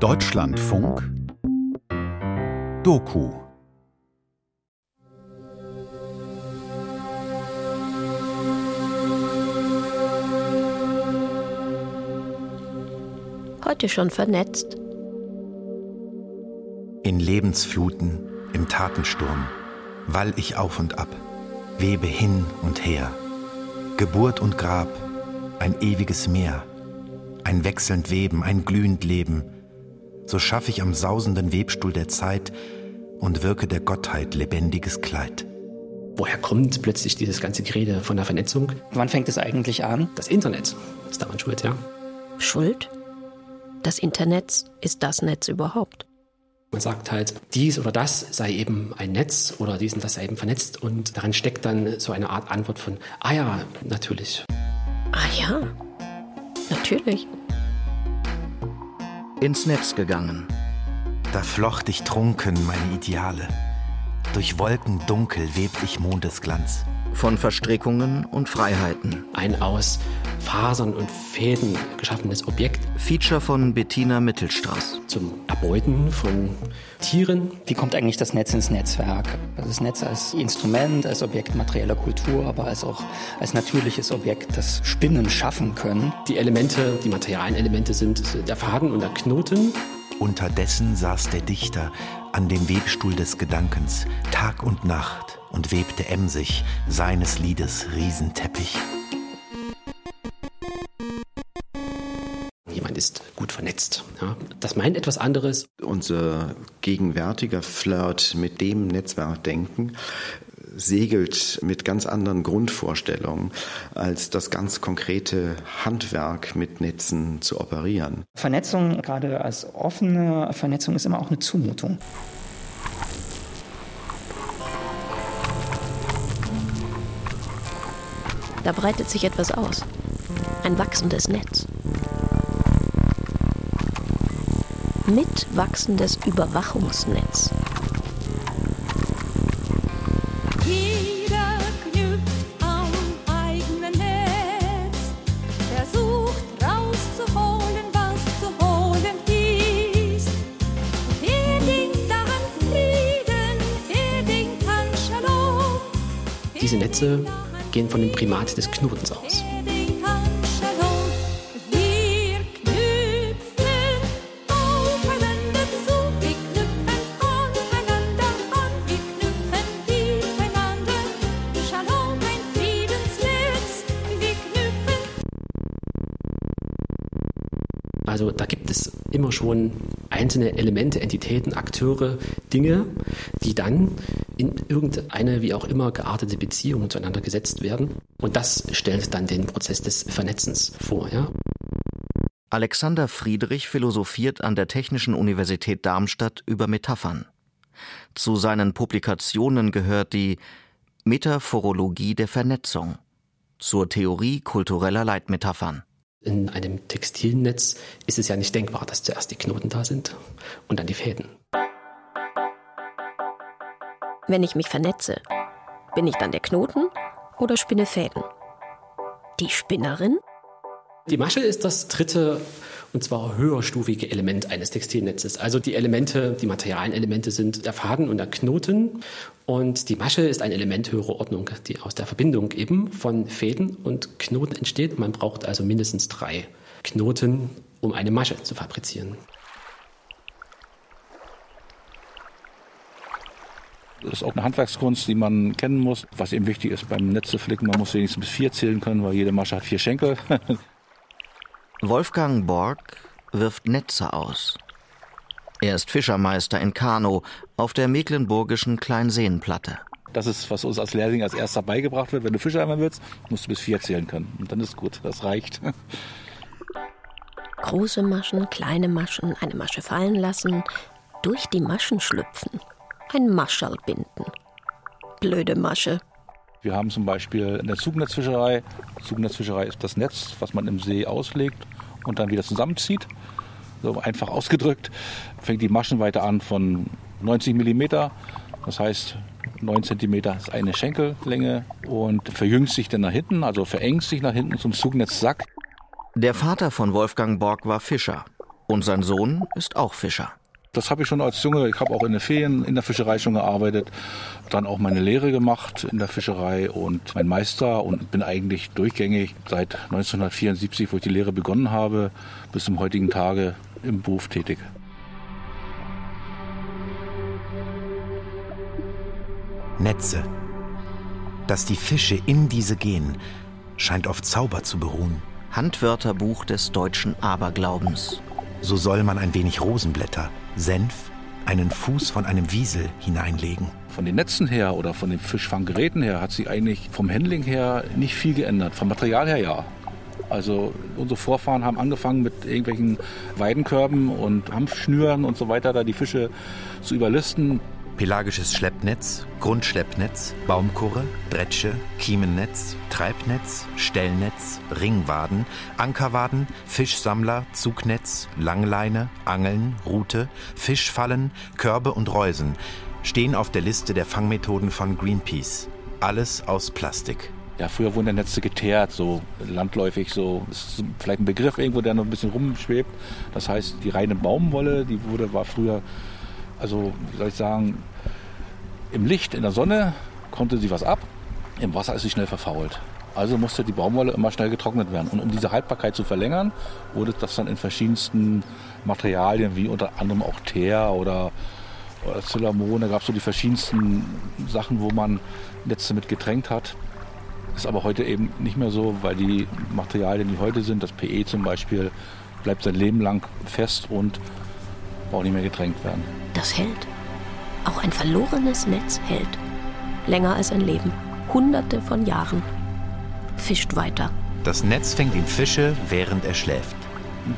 Deutschlandfunk Doku Heute schon vernetzt. In Lebensfluten, im Tatensturm, wall ich auf und ab, webe hin und her. Geburt und Grab, ein ewiges Meer, ein wechselnd Weben, ein glühend Leben. So schaff ich am sausenden Webstuhl der Zeit und wirke der Gottheit lebendiges Kleid. Woher kommt plötzlich dieses ganze Gerede von der Vernetzung? Wann fängt es eigentlich an? Das Internet ist daran schuld, ja. Schuld? Das Internet ist das Netz überhaupt. Man sagt halt, dies oder das sei eben ein Netz oder dies und das sei eben vernetzt und darin steckt dann so eine Art Antwort von, ah ja, natürlich. Ah ja, natürlich. Ins Netz gegangen. Da flocht ich trunken meine Ideale. Durch Wolken dunkel webt ich Mondesglanz. Von Verstrickungen und Freiheiten. Ein aus Fasern und Fäden geschaffenes Objekt. Feature von Bettina Mittelstraß. Zum Erbeuten von Tieren. Wie kommt eigentlich das Netz ins Netzwerk? Also das Netz als Instrument, als Objekt materieller Kultur, aber als auch als natürliches Objekt, das Spinnen schaffen können. Die Elemente, die materialen Elemente sind der Faden und der Knoten. Unterdessen saß der Dichter an dem Webstuhl des Gedankens, Tag und Nacht, und webte emsig seines Liedes Riesenteppich. Jemand ist gut vernetzt. Ja. Das meint etwas anderes. Unser gegenwärtiger Flirt mit dem Netzwerkdenken segelt mit ganz anderen Grundvorstellungen, als das ganz konkrete Handwerk mit Netzen zu operieren. Vernetzung, gerade als offene Vernetzung, ist immer auch eine Zumutung. Da breitet sich etwas aus. Ein wachsendes Netz. Mit wachsendes Überwachungsnetz. Jeder knüpft am eigenen Netz, versucht rauszuholen, was zu holen ist. Wer denkt an Frieden, wer denkt an Shalom? Diese Netze gehen von dem Primat des Knotens aus. Immer schon einzelne Elemente, Entitäten, Akteure, Dinge, die dann in irgendeine wie auch immer geartete Beziehung zueinander gesetzt werden. Und das stellt dann den Prozess des Vernetzens vor. Ja? Alexander Friedrich philosophiert an der Technischen Universität Darmstadt über Metaphern. Zu seinen Publikationen gehört die Metaphorologie der Vernetzung zur Theorie kultureller Leitmetaphern. In einem Textilnetz ist es ja nicht denkbar, dass zuerst die Knoten da sind und dann die Fäden. Wenn ich mich vernetze, bin ich dann der Knoten oder spinne Fäden? Die Spinnerin? Die Masche ist das dritte und zwar höherstufige Element eines Textilnetzes. Also die Elemente, die materialen Elemente sind der Faden und der Knoten und die Masche ist ein Element höherer Ordnung, die aus der Verbindung eben von Fäden und Knoten entsteht. Man braucht also mindestens drei Knoten, um eine Masche zu fabrizieren. Das ist auch eine Handwerkskunst, die man kennen muss. Was eben wichtig ist beim Netz zu flicken, man muss wenigstens bis vier zählen können, weil jede Masche hat vier Schenkel. Wolfgang Borg wirft Netze aus. Er ist Fischermeister in Kano auf der mecklenburgischen Kleinseenplatte. Das ist, was uns als Lehrling als erster beigebracht wird. Wenn du Fischer einmal willst, musst du bis vier zählen können. Und dann ist gut, das reicht. Große Maschen, kleine Maschen, eine Masche fallen lassen, durch die Maschen schlüpfen, ein Mascherl binden. Blöde Masche. Wir haben zum Beispiel in der Zugnetzfischerei. Zugnetzfischerei ist das Netz, was man im See auslegt und dann wieder zusammenzieht. So einfach ausgedrückt fängt die Maschenweite an von 90 mm. Das heißt, 9 cm ist eine Schenkellänge und verjüngt sich dann nach hinten, also verengt sich nach hinten zum Zugnetzsack. Der Vater von Wolfgang Borg war Fischer. Und sein Sohn ist auch Fischer. Das habe ich schon als Junge. Ich habe auch in den Ferien in der Fischerei schon gearbeitet, dann auch meine Lehre gemacht in der Fischerei und mein Meister und bin eigentlich durchgängig seit 1974, wo ich die Lehre begonnen habe, bis zum heutigen Tage im Beruf tätig. Netze. Dass die Fische in diese gehen, scheint auf Zauber zu beruhen. Handwörterbuch des deutschen Aberglaubens. So soll man ein wenig Rosenblätter, Senf, einen Fuß von einem Wiesel hineinlegen. Von den Netzen her oder von den Fischfanggeräten her hat sich eigentlich vom Handling her nicht viel geändert. Vom Material her ja. Also unsere Vorfahren haben angefangen mit irgendwelchen Weidenkörben und Hanfschnüren und so weiter, da die Fische zu überlisten. Pelagisches Schleppnetz, Grundschleppnetz, Baumkurre, Dretsche, Kiemennetz, Treibnetz, Stellnetz, Ringwaden, Ankerwaden, Fischsammler, Zugnetz, Langleine, Angeln, Rute, Fischfallen, Körbe und Reusen stehen auf der Liste der Fangmethoden von Greenpeace. Alles aus Plastik. Ja, früher wurden ja Netze geteert, so landläufig, so das ist vielleicht ein Begriff irgendwo, der noch ein bisschen rumschwebt. Das heißt, die reine Baumwolle, die wurde, war früher, also wie soll ich sagen, im Licht, in der Sonne konnte sie was ab, im Wasser ist sie schnell verfault. Also musste die Baumwolle immer schnell getrocknet werden. Und um diese Haltbarkeit zu verlängern, wurde das dann in verschiedensten Materialien, wie unter anderem auch Teer oder, oder Zilamon, da gab es so die verschiedensten Sachen, wo man Netze mit getränkt hat. Ist aber heute eben nicht mehr so, weil die Materialien, die heute sind, das PE zum Beispiel, bleibt sein Leben lang fest und braucht nicht mehr getränkt werden. Das hält. Auch ein verlorenes Netz hält. Länger als ein Leben. Hunderte von Jahren. Fischt weiter. Das Netz fängt ihn Fische, während er schläft.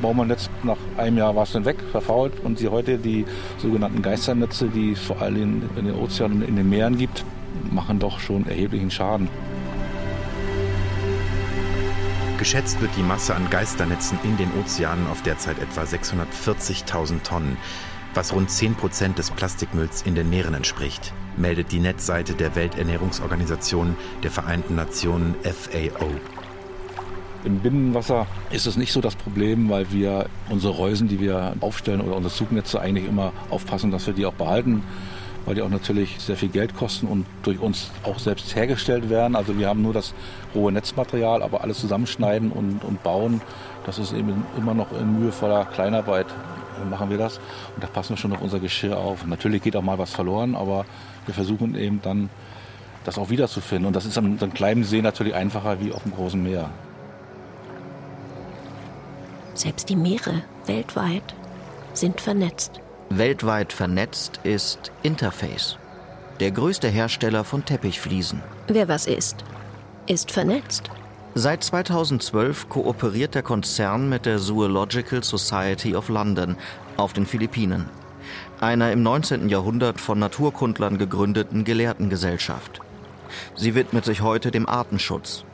Baumannetz nach einem Jahr war es dann weg, verfault. Und die heute, die sogenannten Geisternetze, die es vor allem in den Ozeanen und in den Meeren gibt, machen doch schon erheblichen Schaden. Geschätzt wird die Masse an Geisternetzen in den Ozeanen auf derzeit etwa 640.000 Tonnen, was rund 10 Prozent des Plastikmülls in den Meeren entspricht, meldet die Netzseite der Welternährungsorganisation der Vereinten Nationen FAO. Im Binnenwasser ist es nicht so das Problem, weil wir unsere Reusen, die wir aufstellen oder unsere Zugnetze eigentlich immer aufpassen, dass wir die auch behalten, weil die auch natürlich sehr viel Geld kosten und durch uns auch selbst hergestellt werden. Also wir haben nur das rohe Netzmaterial, aber alles zusammenschneiden und, und bauen, das ist eben immer noch in mühevoller Kleinarbeit machen wir das und da passen wir schon auf unser Geschirr auf. Natürlich geht auch mal was verloren, aber wir versuchen eben dann das auch wiederzufinden und das ist so einem kleinen See natürlich einfacher wie auf dem großen Meer. Selbst die Meere weltweit sind vernetzt. Weltweit vernetzt ist Interface, der größte Hersteller von Teppichfliesen. Wer was ist, ist vernetzt. Seit 2012 kooperiert der Konzern mit der Zoological Society of London auf den Philippinen, einer im 19. Jahrhundert von Naturkundlern gegründeten Gelehrtengesellschaft. Sie widmet sich heute dem Artenschutz.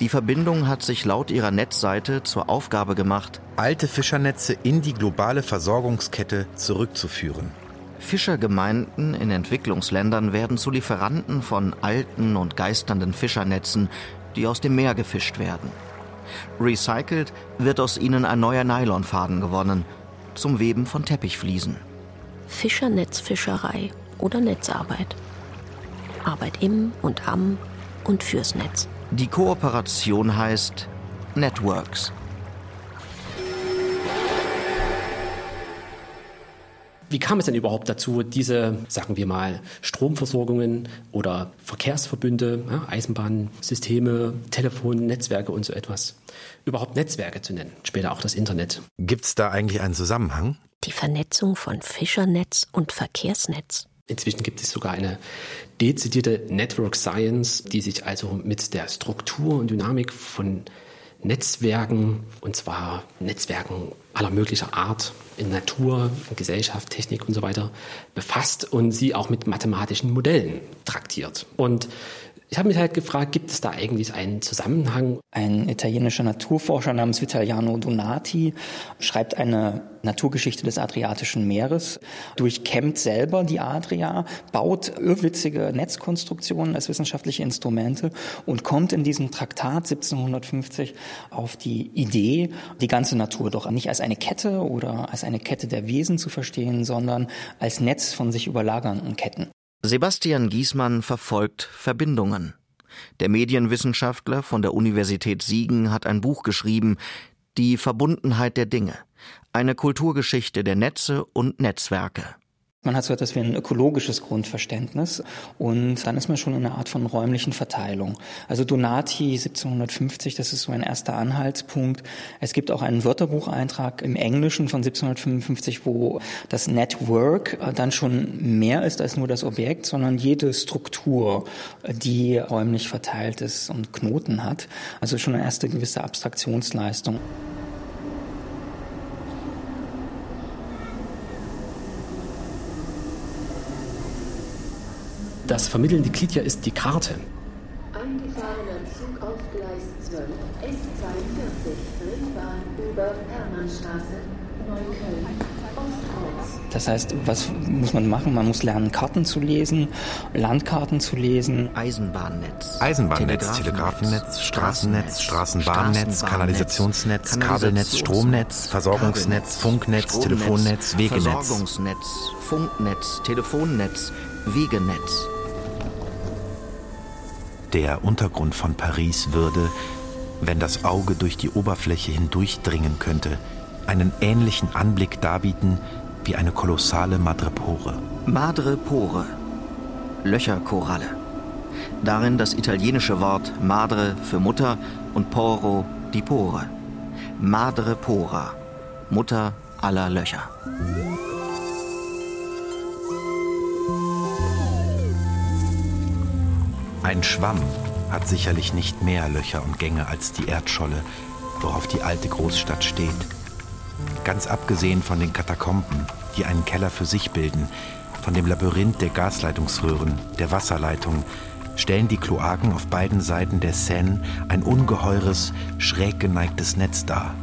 Die Verbindung hat sich laut ihrer Netzseite zur Aufgabe gemacht, alte Fischernetze in die globale Versorgungskette zurückzuführen. Fischergemeinden in Entwicklungsländern werden zu Lieferanten von alten und geisternden Fischernetzen, die aus dem Meer gefischt werden. Recycelt wird aus ihnen ein neuer Nylonfaden gewonnen, zum Weben von Teppichfliesen. Fischernetzfischerei oder Netzarbeit. Arbeit im und am und fürs Netz. Die Kooperation heißt Networks. Wie kam es denn überhaupt dazu, diese, sagen wir mal, Stromversorgungen oder Verkehrsverbünde, ja, Eisenbahnsysteme, Telefon, Netzwerke und so etwas, überhaupt Netzwerke zu nennen? Später auch das Internet. Gibt es da eigentlich einen Zusammenhang? Die Vernetzung von Fischernetz und Verkehrsnetz. Inzwischen gibt es sogar eine dezidierte Network Science, die sich also mit der Struktur und Dynamik von Netzwerken, und zwar Netzwerken aller möglicher Art in Natur, in Gesellschaft, Technik und so weiter, befasst und sie auch mit mathematischen Modellen traktiert. Und Ich habe mich halt gefragt, gibt es da eigentlich einen Zusammenhang? Ein italienischer Naturforscher namens Vitaliano Donati schreibt eine Naturgeschichte des Adriatischen Meeres, durchkämmt selber die Adria, baut irrwitzige Netzkonstruktionen als wissenschaftliche Instrumente und kommt in diesem Traktat 1750 auf die Idee, die ganze Natur doch nicht als eine Kette oder als eine Kette der Wesen zu verstehen, sondern als Netz von sich überlagernden Ketten. Sebastian Giesmann verfolgt Verbindungen. Der Medienwissenschaftler von der Universität Siegen hat ein Buch geschrieben, Die Verbundenheit der Dinge, eine Kulturgeschichte der Netze und Netzwerke. Man hat so etwas wie ein ökologisches Grundverständnis und dann ist man schon in einer Art von räumlichen Verteilung. Also Donati 1750, das ist so ein erster Anhaltspunkt. Es gibt auch einen Wörterbucheintrag im Englischen von 1755, wo das Network dann schon mehr ist als nur das Objekt, sondern jede Struktur, die räumlich verteilt ist und Knoten hat. Also schon eine erste gewisse Abstraktionsleistung. Das vermittelnde Glied hier ist die Karte. Eingefahrener Zug auf Gleis 12, S42, Ringbahn über Hermannstraße, Neukölln, Ostkreuz. Das heißt, was muss man machen? Man muss lernen, Karten zu lesen, Landkarten zu lesen. Eisenbahnnetz, Eisenbahnnetz, Telegrafennetz, Straßennetz, Straßenbahnnetz, Kanalisationsnetz, Kabelnetz, Stromnetz, Versorgungsnetz, Funknetz, Telefonnetz, Wegenetz. Versorgungsnetz, Funknetz, Telefonnetz, Wegenetz. Der Untergrund von Paris würde, wenn das Auge durch die Oberfläche hindurchdringen könnte, einen ähnlichen Anblick darbieten wie eine kolossale Madrepore. Madrepore, Löcherkoralle. Darin das italienische Wort madre für Mutter und poro die Pore. Madrepora, Mutter aller Löcher. Ein Schwamm hat sicherlich nicht mehr Löcher und Gänge als die Erdscholle, worauf die alte Großstadt steht. Ganz abgesehen von den Katakomben, die einen Keller für sich bilden, von dem Labyrinth der Gasleitungsröhren, der Wasserleitungen, stellen die Kloaken auf beiden Seiten der Seine ein ungeheures, schräg geneigtes Netz dar.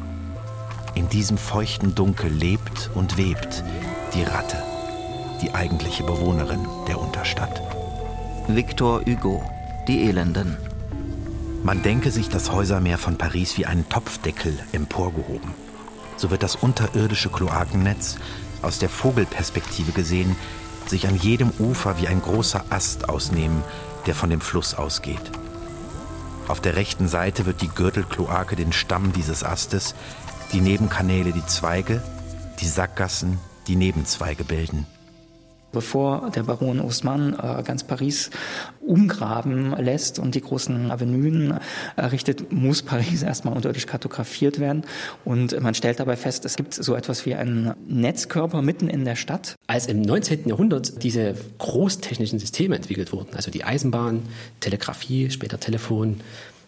In diesem feuchten Dunkel lebt und webt die Ratte, die eigentliche Bewohnerin der Unterstadt. Victor Hugo, Die Elenden. Man denke sich das Häusermeer von Paris wie einen Topfdeckel emporgehoben. So wird das unterirdische Kloakennetz aus der Vogelperspektive gesehen sich an jedem Ufer wie ein großer Ast ausnehmen, der von dem Fluss ausgeht. Auf der rechten Seite wird die Gürtelkloake den Stamm dieses Astes, die Nebenkanäle die Zweige, die Sackgassen die Nebenzweige bilden. Bevor der Baron Haussmann äh, ganz Paris umgraben lässt und die großen Avenuen errichtet, muss Paris erstmal unterirdisch kartografiert werden. Und man stellt dabei fest, es gibt so etwas wie einen Netzkörper mitten in der Stadt. Als im 19. Jahrhundert diese großtechnischen Systeme entwickelt wurden, also die Eisenbahn, Telegrafie, später Telefon,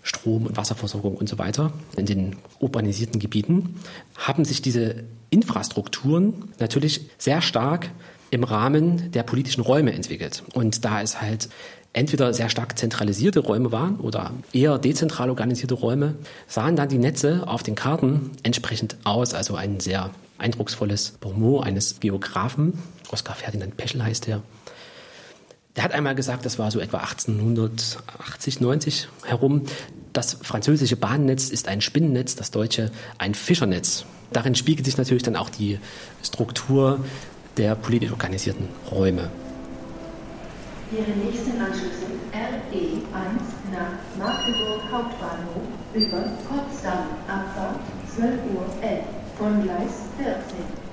Strom- und Wasserversorgung und so weiter in den urbanisierten Gebieten, haben sich diese Infrastrukturen natürlich sehr stark im Rahmen der politischen Räume entwickelt. Und da es halt entweder sehr stark zentralisierte Räume waren oder eher dezentral organisierte Räume, sahen dann die Netze auf den Karten entsprechend aus. Also ein sehr eindrucksvolles Bonmot eines Geografen, Oskar Ferdinand Peschel heißt er. Der hat einmal gesagt, das war so etwa 1880, 90 herum, das französische Bahnnetz ist ein Spinnennetz, das deutsche ein Fischernetz. Darin spiegelt sich natürlich dann auch die Struktur der politisch organisierten Räume. Ihre nächsten Anschlüsse RE1 nach Magdeburg Hauptbahnhof über Potsdam, Abfahrt 12 Uhr 11 von Gleis 14.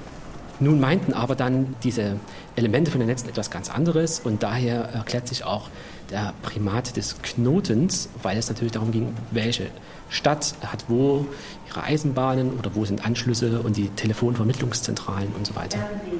Nun meinten aber dann diese Elemente von den Netzen etwas ganz anderes und daher erklärt sich auch der Primat des Knotens, weil es natürlich darum ging, welche Stadt hat wo ihre Eisenbahnen oder wo sind Anschlüsse und die Telefonvermittlungszentralen und so weiter. RW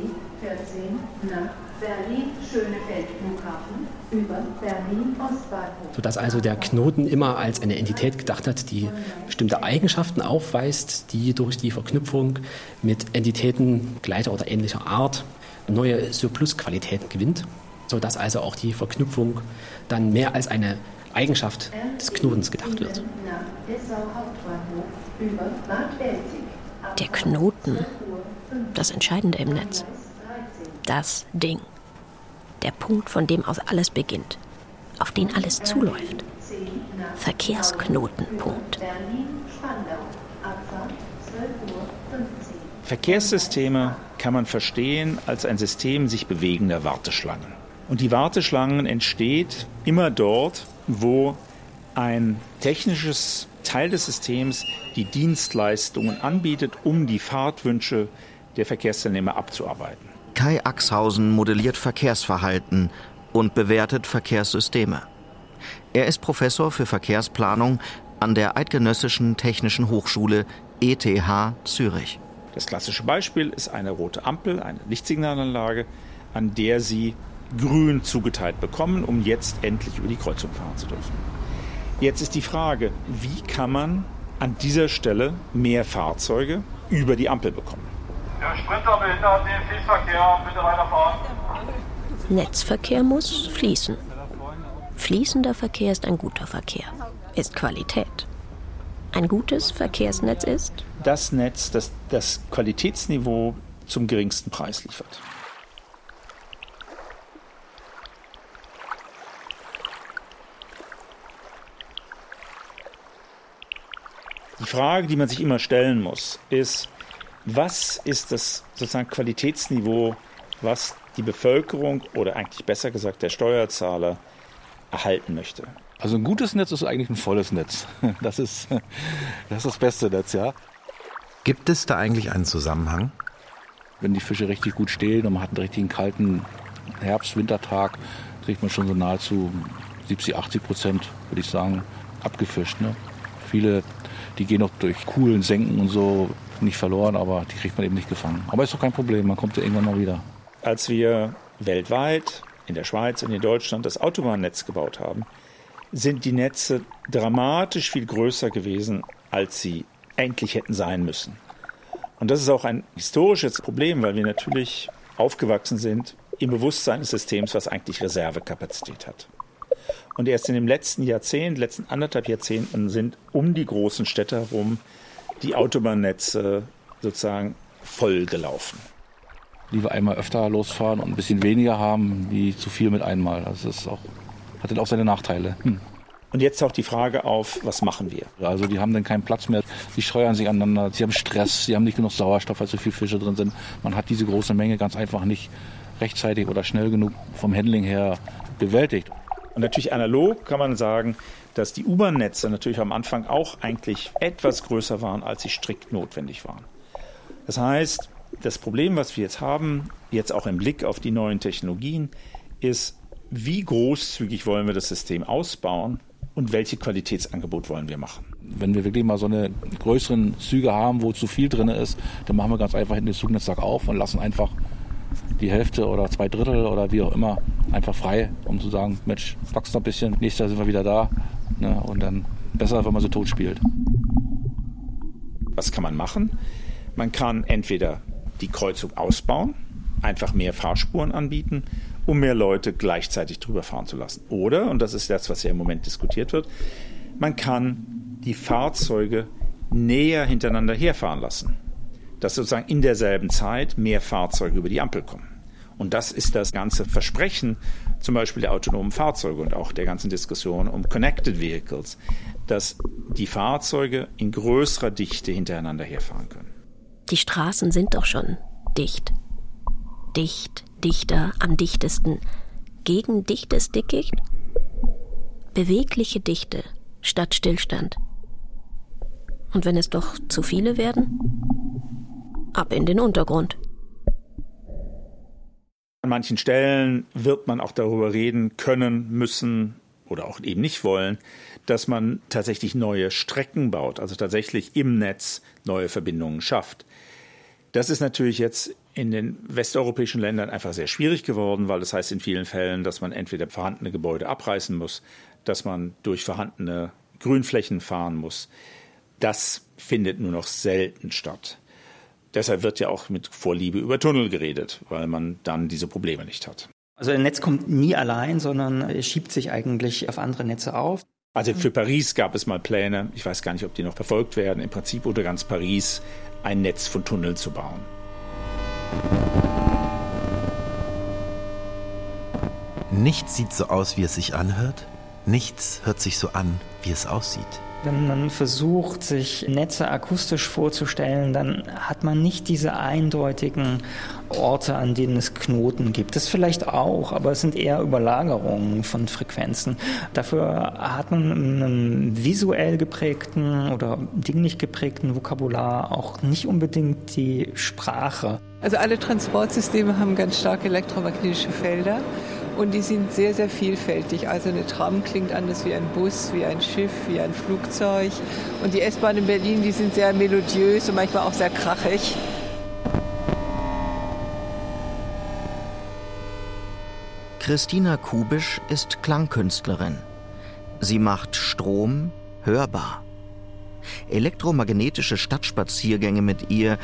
14 nach Berlin-Schönefeld Flughafen über Berlin-Ostbahnhof. Sodass also der Knoten immer als eine Entität gedacht hat, die bestimmte Eigenschaften aufweist, die durch die Verknüpfung mit Entitäten gleicher oder ähnlicher Art neue Surplusqualitäten gewinnt, sodass also auch die Verknüpfung dann mehr als eine Eigenschaft des Knotens gedacht wird. Nach Dessau Hauptbahnhof über Bad Belzig. Der Knoten, das Entscheidende im Netz. Das Ding. Der Punkt, von dem aus alles beginnt. Auf den alles zuläuft. Verkehrsknotenpunkt. Berlin-Spandau. Abfahrt 12.15 Uhr. Verkehrssysteme kann man verstehen als ein System sich bewegender Warteschlangen. Und die Warteschlangen entsteht immer dort, wo ein technisches Teil des Systems die Dienstleistungen anbietet, um die Fahrtwünsche der Verkehrsteilnehmer abzuarbeiten. Kai Axhausen modelliert Verkehrsverhalten und bewertet Verkehrssysteme. Er ist Professor für Verkehrsplanung an der Eidgenössischen Technischen Hochschule ETH Zürich. Das klassische Beispiel ist eine rote Ampel, eine Lichtsignalanlage, an der Sie grün zugeteilt bekommen, um jetzt endlich über die Kreuzung fahren zu dürfen. Jetzt ist die Frage, wie kann man an dieser Stelle mehr Fahrzeuge über die Ampel bekommen? Der Sprinter behindert den Fließverkehr. Bitte weiterfahren. Netzverkehr muss fließen. Fließender Verkehr ist ein guter Verkehr, ist Qualität. Ein gutes Verkehrsnetz ist Das Netz, das das Qualitätsniveau zum geringsten Preis liefert. Die Frage, die man sich immer stellen muss, ist, was ist das sozusagen Qualitätsniveau, was die Bevölkerung oder eigentlich besser gesagt der Steuerzahler erhalten möchte? Also ein gutes Netz ist eigentlich ein volles Netz. Das ist das, ist das beste Netz, ja. Gibt es da eigentlich einen Zusammenhang? Wenn die Fische richtig gut stehen und man hat einen richtigen kalten Herbst-, Wintertag, kriegt man schon so nahezu 70, 80 Prozent, würde ich sagen, abgefischt. Ne? Viele, die gehen noch durch coolen Senken und so nicht verloren, aber die kriegt man eben nicht gefangen. Aber ist doch kein Problem, man kommt ja irgendwann mal wieder. Als wir weltweit, in der Schweiz und in Deutschland das Autobahnnetz gebaut haben, sind die Netze dramatisch viel größer gewesen, als sie eigentlich hätten sein müssen. Und das ist auch ein historisches Problem, weil wir natürlich aufgewachsen sind im Bewusstsein des Systems, was eigentlich Reservekapazität hat. Und erst in dem letzten Jahrzehnt, letzten anderthalb Jahrzehnten sind um die großen Städte herum die Autobahnnetze sozusagen voll gelaufen. Lieber einmal öfter losfahren und ein bisschen weniger haben, wie zu viel mit einmal. Also das ist auch, hat dann auch seine Nachteile. Hm. Und jetzt taucht die Frage auf, was machen wir? Also die haben dann keinen Platz mehr, die steuern sich aneinander, sie haben Stress, sie haben nicht genug Sauerstoff, weil so viele Fische drin sind. Man hat diese große Menge ganz einfach nicht rechtzeitig oder schnell genug vom Handling her bewältigt. Und natürlich analog kann man sagen, dass die U-Bahn-Netze natürlich am Anfang auch eigentlich etwas größer waren, als sie strikt notwendig waren. Das heißt, das Problem, was wir jetzt haben, jetzt auch im Blick auf die neuen Technologien, ist, wie großzügig wollen wir das System ausbauen und welche Qualitätsangebot wollen wir machen. Wenn wir wirklich mal so eine größeren Züge haben, wo zu viel drin ist, dann machen wir ganz einfach den Zugnetztag auf und lassen einfach die Hälfte oder zwei Drittel oder wie auch immer einfach frei, um zu sagen, Mensch, wachst noch ein bisschen, nächstes Jahr sind wir wieder da. Ne? Und dann besser, wenn man so tot spielt. Was kann man machen? Man kann entweder die Kreuzung ausbauen, einfach mehr Fahrspuren anbieten, um mehr Leute gleichzeitig drüber fahren zu lassen. Oder, und das ist das, was ja im Moment diskutiert wird, man kann die Fahrzeuge näher hintereinander herfahren lassen. Dass sozusagen in derselben Zeit mehr Fahrzeuge über die Ampel kommen. Und das ist das ganze Versprechen zum Beispiel der autonomen Fahrzeuge und auch der ganzen Diskussion um Connected Vehicles, dass die Fahrzeuge in größerer Dichte hintereinander herfahren können. Die Straßen sind doch schon dicht. Dicht, dichter, am dichtesten. Gegen dichtes Dickicht? Bewegliche Dichte statt Stillstand. Und wenn es doch zu viele werden? Ab in den Untergrund. An manchen Stellen wird man auch darüber reden können, müssen oder auch eben nicht wollen, dass man tatsächlich neue Strecken baut, also tatsächlich im Netz neue Verbindungen schafft. Das ist natürlich jetzt in den westeuropäischen Ländern einfach sehr schwierig geworden, weil das heißt in vielen Fällen, dass man entweder vorhandene Gebäude abreißen muss, dass man durch vorhandene Grünflächen fahren muss. Das findet nur noch selten statt. Deshalb wird ja auch mit Vorliebe über Tunnel geredet, weil man dann diese Probleme nicht hat. Also ein Netz kommt nie allein, sondern es schiebt sich eigentlich auf andere Netze auf. Also für Paris gab es mal Pläne, ich weiß gar nicht, ob die noch verfolgt werden, im Prinzip unter ganz Paris ein Netz von Tunneln zu bauen. Nichts sieht so aus, wie es sich anhört. Nichts hört sich so an, wie es aussieht. Wenn man versucht, sich Netze akustisch vorzustellen, dann hat man nicht diese eindeutigen Orte, an denen es Knoten gibt. Das vielleicht auch, aber es sind eher Überlagerungen von Frequenzen. Dafür hat man in einem visuell geprägten oder dinglich geprägten Vokabular auch nicht unbedingt die Sprache. Also alle Transportsysteme haben ganz starke elektromagnetische Felder und die sind sehr, sehr vielfältig. Also eine Tram klingt anders wie ein Bus, wie ein Schiff, wie ein Flugzeug. Und die S-Bahn in Berlin, die sind sehr melodiös und manchmal auch sehr krachig. Christina Kubisch ist Klangkünstlerin. Sie macht Strom hörbar. Elektromagnetische Stadtspaziergänge mit ihr,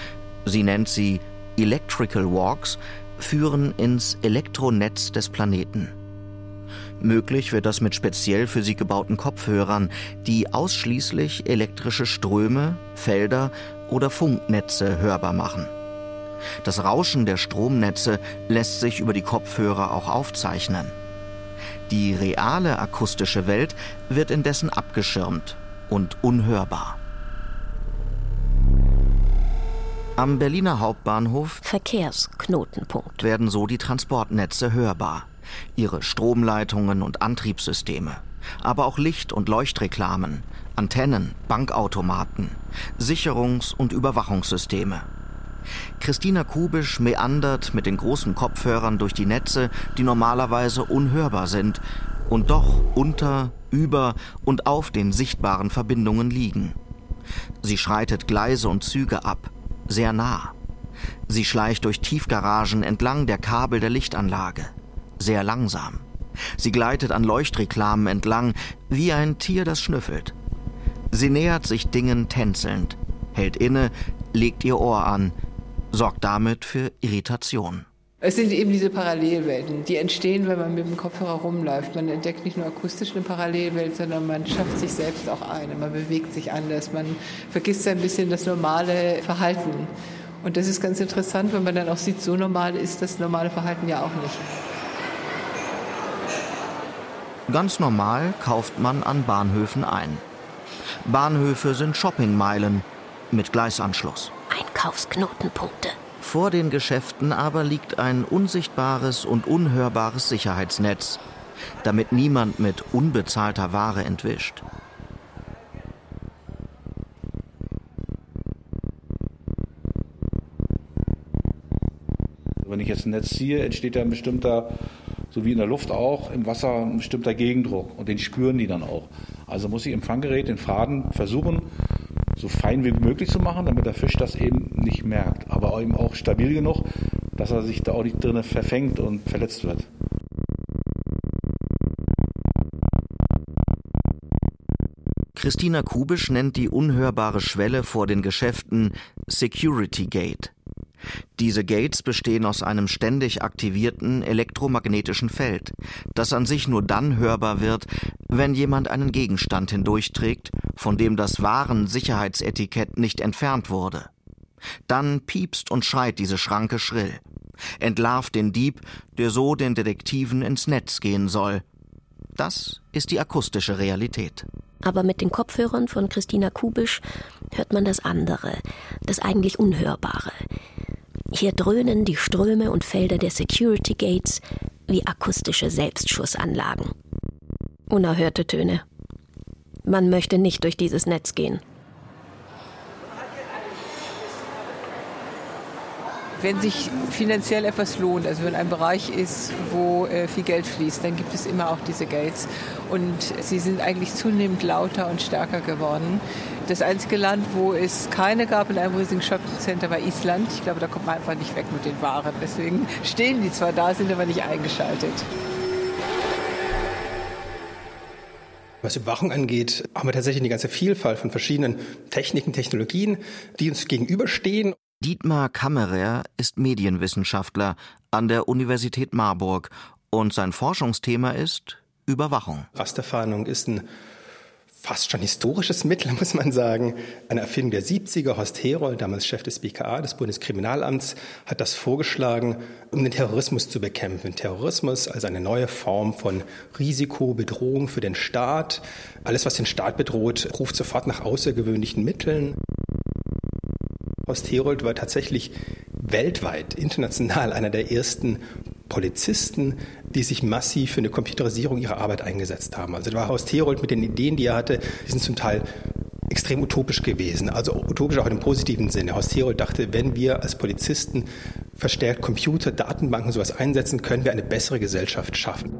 sie nennt sie Electrical Walks, führen ins Elektronetz des Planeten. Möglich wird das mit speziell für sie gebauten Kopfhörern, die ausschließlich elektrische Ströme, Felder oder Funknetze hörbar machen. Das Rauschen der Stromnetze lässt sich über die Kopfhörer auch aufzeichnen. Die reale akustische Welt wird indessen abgeschirmt und unhörbar. Am Berliner Hauptbahnhof Verkehrsknotenpunkt. werden so die Transportnetze hörbar, ihre Stromleitungen und Antriebssysteme, aber auch Licht- und Leuchtreklamen, Antennen, Bankautomaten, Sicherungs- und Überwachungssysteme. Christina Kubisch meandert mit den großen Kopfhörern durch die Netze, die normalerweise unhörbar sind und doch unter, über und auf den sichtbaren Verbindungen liegen. Sie schreitet Gleise und Züge ab, sehr nah. Sie schleicht durch Tiefgaragen entlang der Kabel der Lichtanlage, sehr langsam. Sie gleitet an Leuchtreklamen entlang, wie ein Tier, das schnüffelt. Sie nähert sich Dingen tänzelnd, hält inne, legt ihr Ohr an, sorgt damit für Irritation. Es sind eben diese Parallelwelten, die entstehen, wenn man mit dem Kopfhörer rumläuft. Man entdeckt nicht nur akustisch eine Parallelwelt, sondern man schafft sich selbst auch eine. Man bewegt sich anders, man vergisst ein bisschen das normale Verhalten. Und das ist ganz interessant, wenn man dann auch sieht, so normal ist das normale Verhalten ja auch nicht. Ganz normal kauft man an Bahnhöfen ein. Bahnhöfe sind Shoppingmeilen mit Gleisanschluss. Einkaufsknotenpunkte. Vor den Geschäften aber liegt ein unsichtbares und unhörbares Sicherheitsnetz, damit niemand mit unbezahlter Ware entwischt. Wenn ich jetzt ein Netz ziehe, entsteht da ein bestimmter, so wie in der Luft auch, im Wasser ein bestimmter Gegendruck und den spüren die dann auch. Also muss ich im Fanggerät den Faden versuchen, so fein wie möglich zu machen, damit der Fisch das eben nicht merkt, aber eben auch stabil genug, dass er sich da auch nicht drin verfängt und verletzt wird. Christina Kubisch nennt die unhörbare Schwelle vor den Geschäften Security Gate. Diese Gates bestehen aus einem ständig aktivierten elektromagnetischen Feld, das an sich nur dann hörbar wird, wenn jemand einen Gegenstand hindurchträgt, von dem das Waren-Sicherheitsetikett nicht entfernt wurde. Dann piepst und schreit diese Schranke schrill, entlarvt den Dieb, der so den Detektiven ins Netz gehen soll. Das ist die akustische Realität. Aber mit den Kopfhörern von Christina Kubisch hört man das andere, das eigentlich Unhörbare. Hier dröhnen die Ströme und Felder der Security Gates wie akustische Selbstschussanlagen. Unerhörte Töne. Man möchte nicht durch dieses Netz gehen. Wenn sich finanziell etwas lohnt, also wenn ein Bereich ist, wo äh, viel Geld fließt, dann gibt es immer auch diese Gates. Und sie sind eigentlich zunehmend lauter und stärker geworden. Das einzige Land, wo es keine gab in einem riesigen Shoppingcenter, war Island. Ich glaube, da kommt man einfach nicht weg mit den Waren. Deswegen stehen die zwar da, sind aber nicht eingeschaltet. Was Überwachung angeht, haben wir tatsächlich eine ganze Vielfalt von verschiedenen Techniken, Technologien, die uns gegenüberstehen. Dietmar Kammerer ist Medienwissenschaftler an der Universität Marburg Und sein Forschungsthema ist Überwachung. Rasterfahndung ist ein fast schon historisches Mittel, muss man sagen. Eine Erfindung der 70er. Horst Herold, damals Chef des BKA, des Bundeskriminalamts, hat das vorgeschlagen, um den Terrorismus zu bekämpfen. Terrorismus als eine neue Form von Risiko, Bedrohung für den Staat. Alles, was den Staat bedroht, ruft sofort nach außergewöhnlichen Mitteln. Horst Herold war tatsächlich weltweit, international einer der ersten Polizisten, die sich massiv für eine Computerisierung ihrer Arbeit eingesetzt haben. Also da war Horst Herold mit den Ideen, die er hatte, die sind zum Teil extrem utopisch gewesen, also utopisch auch einem positiven Sinne. Horst Herold dachte, wenn wir als Polizisten verstärkt Computer, Datenbanken sowas einsetzen, können wir eine bessere Gesellschaft schaffen.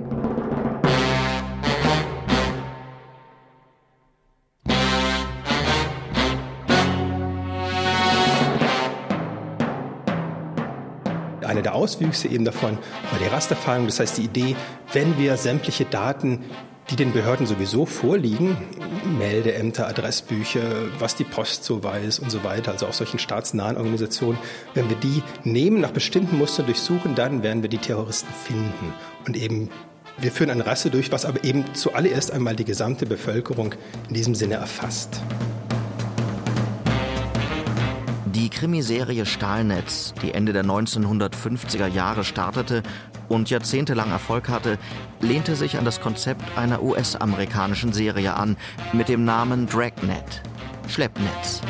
Auswüchse eben davon war die Rasterfahndung. Das heißt, die Idee, wenn wir sämtliche Daten, die den Behörden sowieso vorliegen, Meldeämter, Adressbücher, was die Post so weiß und so weiter, also auch solchen staatsnahen Organisationen, wenn wir die nehmen, nach bestimmten Mustern durchsuchen, dann werden wir die Terroristen finden. Und eben, wir führen eine Rasse durch, was aber eben zuallererst einmal die gesamte Bevölkerung in diesem Sinne erfasst. Die Krimiserie Stahlnetz, die Ende der 1950er Jahre startete und jahrzehntelang Erfolg hatte, lehnte sich an das Konzept einer US-amerikanischen Serie an mit dem Namen Dragnet, Schleppnetz.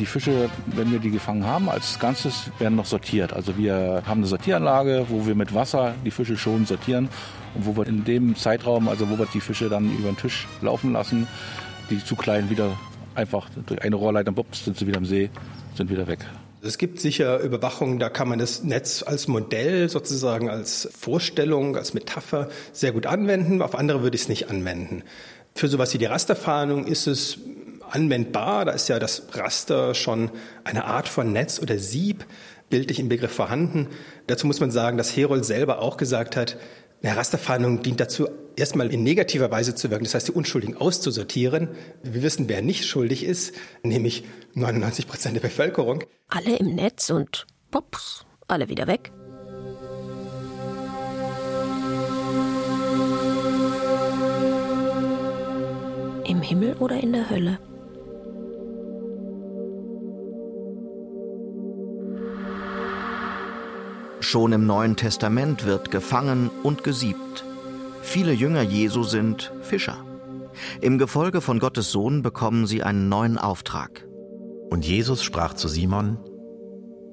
Die Fische, wenn wir die gefangen haben, als Ganzes werden noch sortiert. Also wir haben eine Sortieranlage, wo wir mit Wasser die Fische schon sortieren und wo wir in dem Zeitraum, also wo wir die Fische dann über den Tisch laufen lassen, die zu klein wieder einfach durch eine Rohrleiter, bups, sind sie wieder im See, sind wieder weg. Es gibt sicher Überwachungen, da kann man das Netz als Modell sozusagen, als Vorstellung, als Metapher sehr gut anwenden. Auf andere würde ich es nicht anwenden. Für sowas wie die Rasterfahndung ist es anwendbar. Da ist ja das Raster schon eine Art von Netz oder Sieb bildlich im Begriff vorhanden. Dazu muss man sagen, dass Herold selber auch gesagt hat, eine Rasterfahndung dient dazu, erstmal in negativer Weise zu wirken, das heißt, die Unschuldigen auszusortieren. Wir wissen, wer nicht schuldig ist, nämlich 99 Prozent der Bevölkerung. Alle im Netz und pops, alle wieder weg. Im Himmel oder in der Hölle? Schon im Neuen Testament wird gefangen und gesiebt. Viele Jünger Jesu sind Fischer. Im Gefolge von Gottes Sohn bekommen sie einen neuen Auftrag. Und Jesus sprach zu Simon,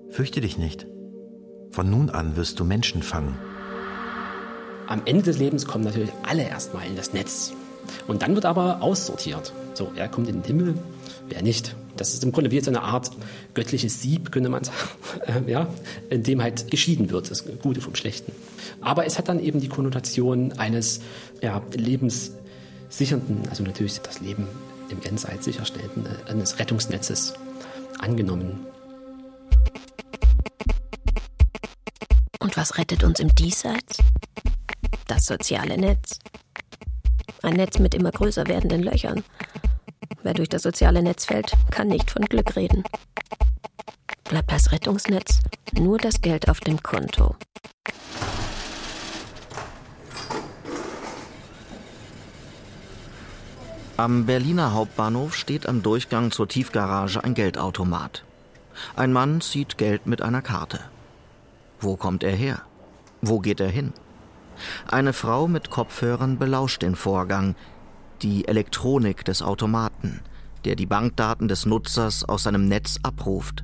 Fürchte dich nicht, von nun an wirst du Menschen fangen. Am Ende des Lebens kommen natürlich alle erstmal in das Netz. Und dann wird aber aussortiert. So, er kommt in den Himmel, wer nicht. Das ist im Grunde wie so eine Art göttliches Sieb, könnte man sagen, äh, ja, in dem halt geschieden wird, das Gute vom Schlechten. Aber es hat dann eben die Konnotation eines ja, lebenssichernden, also natürlich das Leben im Jenseits sicherstellenden, äh, eines Rettungsnetzes angenommen. Und was rettet uns im Diesseits? Das soziale Netz. Ein Netz mit immer größer werdenden Löchern. Wer durch das soziale Netz fällt, kann nicht von Glück reden. Bleibt das Rettungsnetz nur das Geld auf dem Konto. Am Berliner Hauptbahnhof steht am Durchgang zur Tiefgarage ein Geldautomat. Ein Mann zieht Geld mit einer Karte. Wo kommt er her? Wo geht er hin? Eine Frau mit Kopfhörern belauscht den Vorgang, die Elektronik des Automaten, der die Bankdaten des Nutzers aus seinem Netz abruft.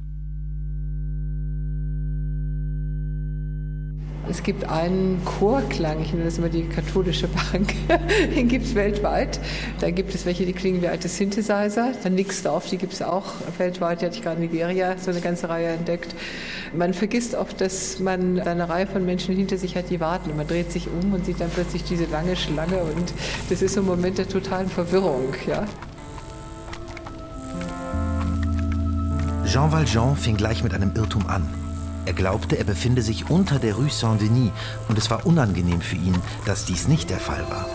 Es gibt einen Chorklang, ich nenne das immer die katholische Bank, den gibt es weltweit. Da gibt es welche, die klingen wie alte Synthesizer. Dann Nixdorf, die gibt es auch weltweit, die hatte ich gerade in Nigeria so eine ganze Reihe entdeckt. Man vergisst oft, dass man eine Reihe von Menschen hinter sich hat, die warten. Und man dreht sich um und sieht dann plötzlich diese lange Schlange und das ist so ein Moment der totalen Verwirrung. Ja. Jean Valjean fing gleich mit einem Irrtum an. Er glaubte, er befinde sich unter der Rue Saint-Denis und es war unangenehm für ihn, dass dies nicht der Fall war.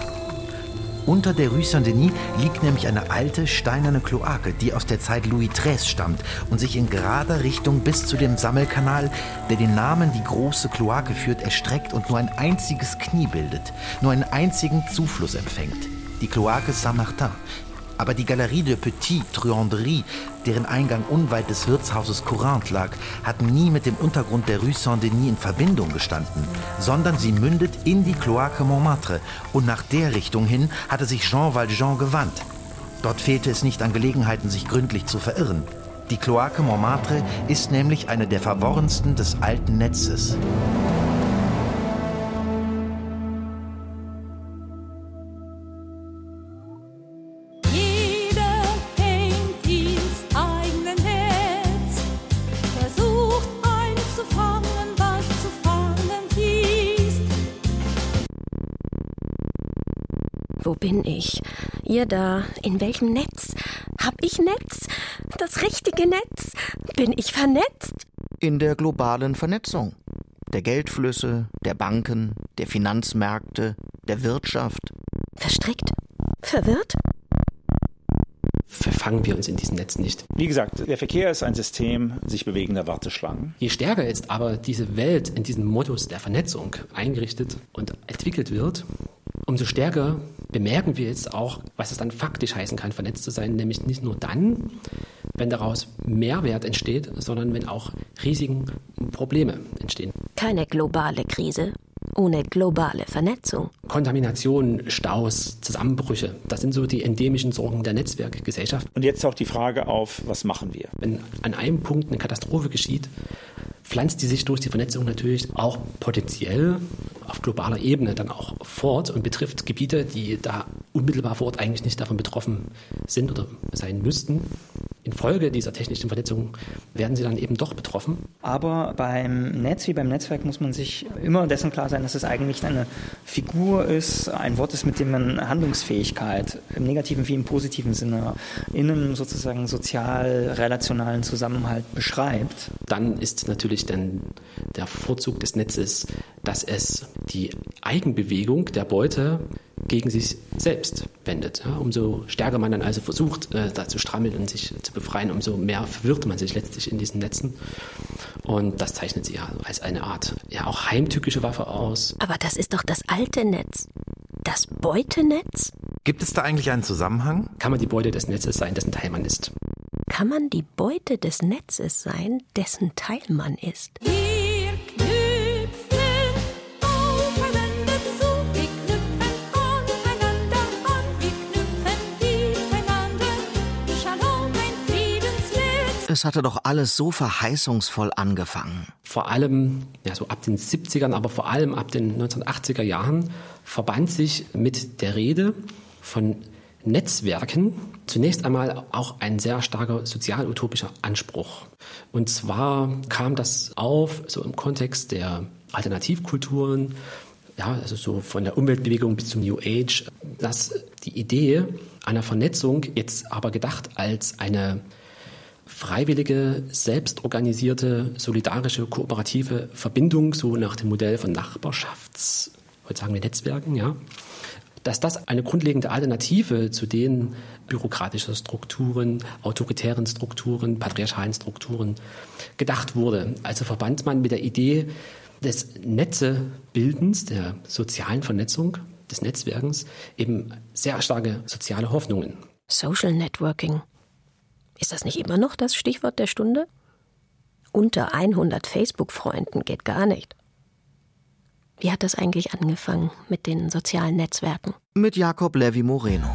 Unter der Rue Saint-Denis liegt nämlich eine alte steinerne Kloake, die aus der Zeit Louis XIII stammt und sich in gerader Richtung bis zu dem Sammelkanal, der den Namen die große Kloake führt, erstreckt und nur ein einziges Knie bildet, nur einen einzigen Zufluss empfängt. Die Kloake Saint-Martin. Aber die Galerie de Petit Truanderie, deren Eingang unweit des Wirtshauses Courant lag, hat nie mit dem Untergrund der Rue Saint-Denis in Verbindung gestanden, sondern sie mündet in die Kloake Montmartre und nach der Richtung hin hatte sich Jean Valjean gewandt. Dort fehlte es nicht an Gelegenheiten, sich gründlich zu verirren. Die Kloake Montmartre ist nämlich eine der verworrensten des alten Netzes. Ihr da? In welchem Netz? Hab ich Netz? Das richtige Netz? Bin ich vernetzt? In der globalen Vernetzung. Der Geldflüsse, der Banken, der Finanzmärkte, der Wirtschaft. Verstrickt? Verwirrt? Verfangen wir uns in diesem Netz nicht. Wie gesagt, der Verkehr ist ein System sich bewegender Warteschlangen. Je stärker jetzt aber diese Welt in diesem Modus der Vernetzung eingerichtet und entwickelt wird, umso stärker bemerken wir jetzt auch, was es dann faktisch heißen kann, vernetzt zu sein, nämlich nicht nur dann, wenn daraus Mehrwert entsteht, sondern wenn auch Risiken und Probleme entstehen. Keine globale Krise ohne globale Vernetzung. Kontamination, Staus, Zusammenbrüche, das sind so die endemischen Sorgen der Netzwerkgesellschaft. Und jetzt taucht die Frage auf, was machen wir? Wenn an einem Punkt eine Katastrophe geschieht, pflanzt die sich durch die Vernetzung natürlich auch potenziell auf globaler Ebene dann auch fort und betrifft Gebiete, die da unmittelbar vor Ort eigentlich nicht davon betroffen sind oder sein müssten. Infolge dieser technischen Vernetzung werden sie dann eben doch betroffen. Aber beim Netz wie beim Netzwerk muss man sich immer dessen klar sein, dass es eigentlich eine Figur ist, ein Wort ist, mit dem man Handlungsfähigkeit im negativen wie im positiven Sinne in einem sozusagen sozial-relationalen Zusammenhalt beschreibt. Dann ist natürlich dann der Vorzug des Netzes, dass es die Eigenbewegung der Beute gegen sich selbst wendet. Ja, umso stärker man dann also versucht, äh, da zu strammeln und sich zu befreien, umso mehr verwirrt man sich letztlich in diesen Netzen. Und das zeichnet sie ja als eine Art, ja auch heimtückische Waffe aus. Aber das ist doch das alte Netz. Das Beutenetz? Gibt es da eigentlich einen Zusammenhang? Kann man die Beute des Netzes sein, dessen Teil man ist? Kann man die Beute des Netzes sein, dessen Teil man ist? Wir knüpfen aufeinander zu, wir knüpfen aneinander an, wir knüpfen miteinander. Shalom, ein Friedensnetz. Es hatte doch alles so verheißungsvoll angefangen. Vor allem, ja, so ab den 70ern, aber vor allem ab den 1980er Jahren verband sich mit der Rede von Netzwerken zunächst einmal auch ein sehr starker sozialutopischer Anspruch. Und zwar kam das auf so im Kontext der Alternativkulturen, ja, also so von der Umweltbewegung bis zum New Age, dass die Idee einer Vernetzung jetzt aber gedacht als eine freiwillige, selbstorganisierte, solidarische, kooperative Verbindung, so nach dem Modell von Nachbarschafts, heute sagen wir Netzwerken, ja, dass das eine grundlegende Alternative zu den bürokratischen Strukturen, autoritären Strukturen, patriarchalen Strukturen gedacht wurde. Also verband man mit der Idee des Netzebildens, der sozialen Vernetzung, des Netzwerkens, eben sehr starke soziale Hoffnungen. Social Networking. Ist das nicht immer noch das Stichwort der Stunde? Unter 100 Facebook-Freunden geht gar nicht. Wie hat das eigentlich angefangen mit den sozialen Netzwerken? Mit Jakob Levi Moreno,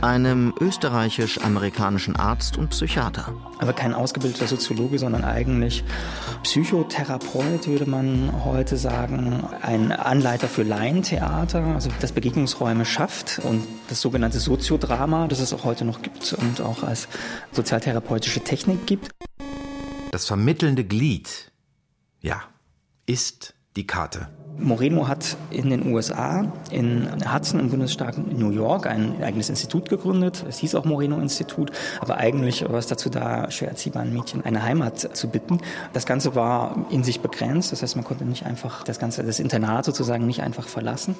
einem österreichisch-amerikanischen Arzt und Psychiater. Aber kein ausgebildeter Soziologe, sondern eigentlich Psychotherapeut, würde man heute sagen. Ein Anleiter für Laientheater, also das Begegnungsräume schafft und das sogenannte Soziodrama, das es auch heute noch gibt und auch als sozialtherapeutische Technik gibt. Das vermittelnde Glied, ja, ist die Karte. Moreno hat in den USA, in Hudson im Bundesstaat New York, ein eigenes Institut gegründet. Es hieß auch Moreno-Institut, aber eigentlich war es dazu da, schwer erziehbaren Mädchen eine Heimat zu bitten. Das Ganze war in sich begrenzt, das heißt, man konnte nicht einfach das Ganze, das Internat sozusagen nicht einfach verlassen.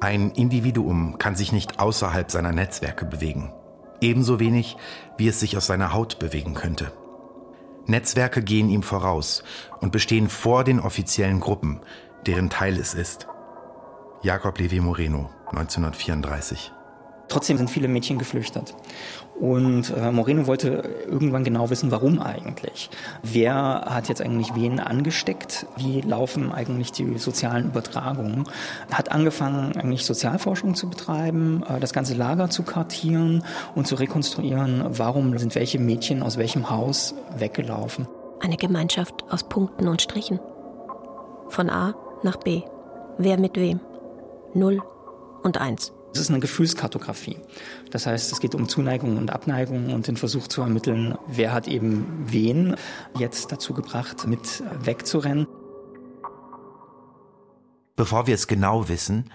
Ein Individuum kann sich nicht außerhalb seiner Netzwerke bewegen. Ebenso wenig, wie es sich aus seiner Haut bewegen könnte. Netzwerke gehen ihm voraus und bestehen vor den offiziellen Gruppen, deren Teil es ist. Jakob Levi Moreno, 1934. Trotzdem sind viele Mädchen geflüchtet. Und äh, Moreno wollte irgendwann genau wissen, warum eigentlich. Wer hat jetzt eigentlich wen angesteckt? Wie laufen eigentlich die sozialen Übertragungen? Hat angefangen, eigentlich Sozialforschung zu betreiben, äh, das ganze Lager zu kartieren und zu rekonstruieren, warum sind welche Mädchen aus welchem Haus weggelaufen. Eine Gemeinschaft aus Punkten und Strichen. Von A nach B. Wer mit wem? Null und eins. Es ist eine Gefühlskartografie. Das heißt, es geht um Zuneigung und Abneigung und den Versuch zu ermitteln, wer hat eben wen jetzt dazu gebracht, mit wegzurennen. Bevor wir es genau wissen,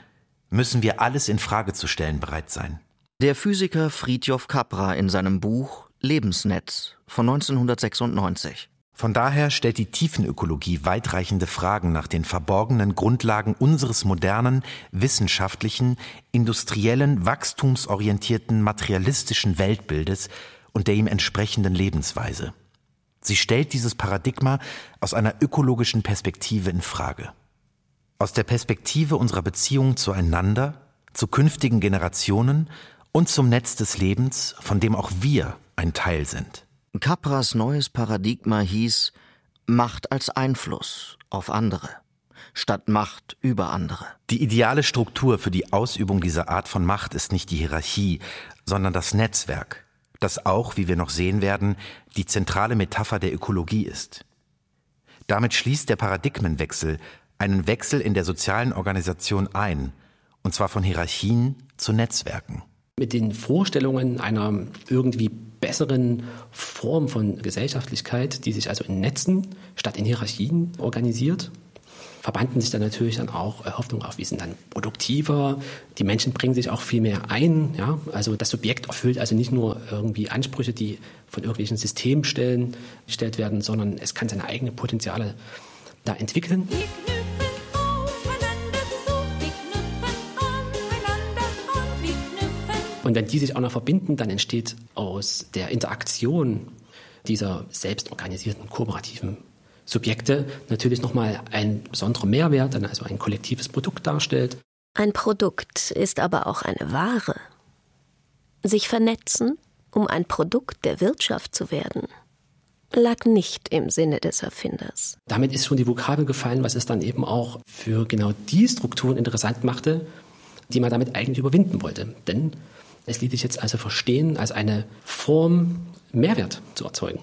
müssen wir alles in Frage zu stellen bereit sein. Der Physiker Fridtjof Capra in seinem Buch Lebensnetz von 1996. Von daher stellt die Tiefenökologie weitreichende Fragen nach den verborgenen Grundlagen unseres modernen, wissenschaftlichen, industriellen, wachstumsorientierten, materialistischen Weltbildes und der ihm entsprechenden Lebensweise. Sie stellt dieses Paradigma aus einer ökologischen Perspektive in Frage. Aus der Perspektive unserer Beziehung zueinander, zu künftigen Generationen und zum Netz des Lebens, von dem auch wir ein Teil sind. Capras neues Paradigma hieß Macht als Einfluss auf andere, statt Macht über andere. Die ideale Struktur für die Ausübung dieser Art von Macht ist nicht die Hierarchie, sondern das Netzwerk, das auch, wie wir noch sehen werden, die zentrale Metapher der Ökologie ist. Damit schließt der Paradigmenwechsel einen Wechsel in der sozialen Organisation ein, und zwar von Hierarchien zu Netzwerken. Mit den Vorstellungen einer irgendwie besseren Form von Gesellschaftlichkeit, die sich also in Netzen statt in Hierarchien organisiert, verbanden sich dann natürlich dann auch Hoffnungen auf, wir sind dann produktiver, die Menschen bringen sich auch viel mehr ein, ja, also das Subjekt erfüllt also nicht nur irgendwie Ansprüche, die von irgendwelchen Systemstellen gestellt werden, sondern es kann seine eigenen Potenziale da entwickeln. Und wenn die sich auch noch verbinden, dann entsteht aus der Interaktion dieser selbstorganisierten kooperativen Subjekte natürlich nochmal ein besonderer Mehrwert, also ein kollektives Produkt darstellt. Ein Produkt ist aber auch eine Ware. Sich vernetzen, um ein Produkt der Wirtschaft zu werden, lag nicht im Sinne des Erfinders. Damit ist schon die Vokabel gefallen, was es dann eben auch für genau die Strukturen interessant machte, die man damit eigentlich überwinden wollte. Denn es ließ sich jetzt also verstehen, als eine Form Mehrwert zu erzeugen.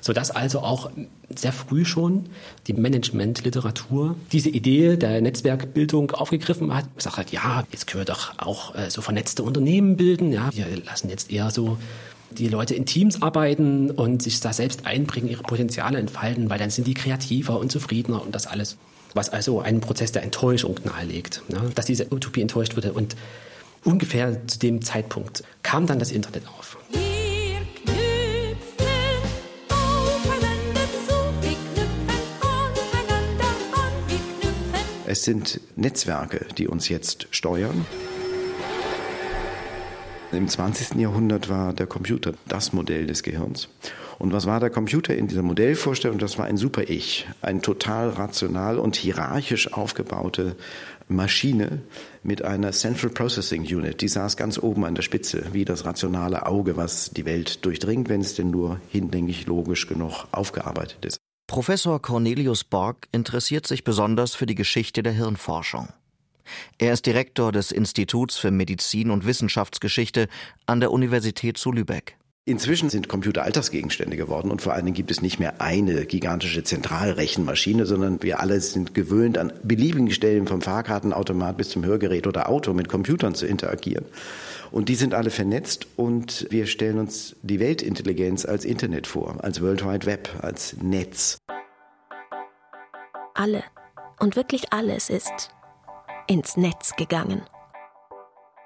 Sodass also auch sehr früh schon die Managementliteratur diese Idee der Netzwerkbildung aufgegriffen hat. Gesagt hat, ja, jetzt können wir doch auch äh, so vernetzte Unternehmen bilden. Ja, wir lassen jetzt eher so die Leute in Teams arbeiten und sich da selbst einbringen, ihre Potenziale entfalten, weil dann sind die kreativer und zufriedener und das alles. Was also einen Prozess der Enttäuschung nahelegt, ja, dass diese Utopie enttäuscht wurde. Und ungefähr zu dem Zeitpunkt kam dann das Internet auf. Es sind Netzwerke, die uns jetzt steuern. Im 20. Jahrhundert war der Computer das Modell des Gehirns. Und was war der Computer in dieser Modellvorstellung? Das war ein Super-Ich, ein total rational und hierarchisch aufgebaute Maschine mit einer Central Processing Unit. Die saß ganz oben an der Spitze, wie das rationale Auge, was die Welt durchdringt, wenn es denn nur hinlänglich logisch genug aufgearbeitet ist. Professor Cornelius Borg interessiert sich besonders für die Geschichte der Hirnforschung. Er ist Direktor des Instituts für Medizin und Wissenschaftsgeschichte an der Universität zu Lübeck. Inzwischen sind Computer Alltagsgegenstände geworden und vor allen Dingen gibt es nicht mehr eine gigantische Zentralrechenmaschine, sondern wir alle sind gewöhnt, an beliebigen Stellen vom Fahrkartenautomat bis zum Hörgerät oder Auto mit Computern zu interagieren. Und die sind alle vernetzt und wir stellen uns die Weltintelligenz als Internet vor, als World Wide Web, als Netz. Alle und wirklich alles ist ins Netz gegangen.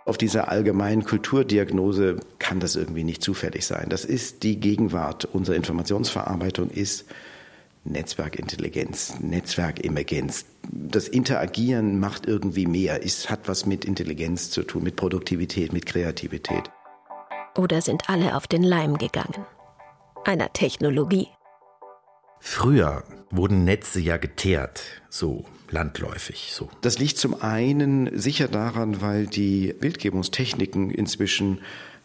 Auf dieser allgemeinen Kulturdiagnose kann das irgendwie nicht zufällig sein. Das ist die Gegenwart. Unsere Informationsverarbeitung ist Netzwerkintelligenz, Netzwerkemergenz, das Interagieren macht irgendwie mehr, es hat was mit Intelligenz zu tun, mit Produktivität, mit Kreativität. Oder sind alle auf den Leim gegangen? Einer Technologie. Früher wurden Netze ja geteert, so landläufig, so. Das liegt zum einen sicher daran, weil die Bildgebungstechniken inzwischen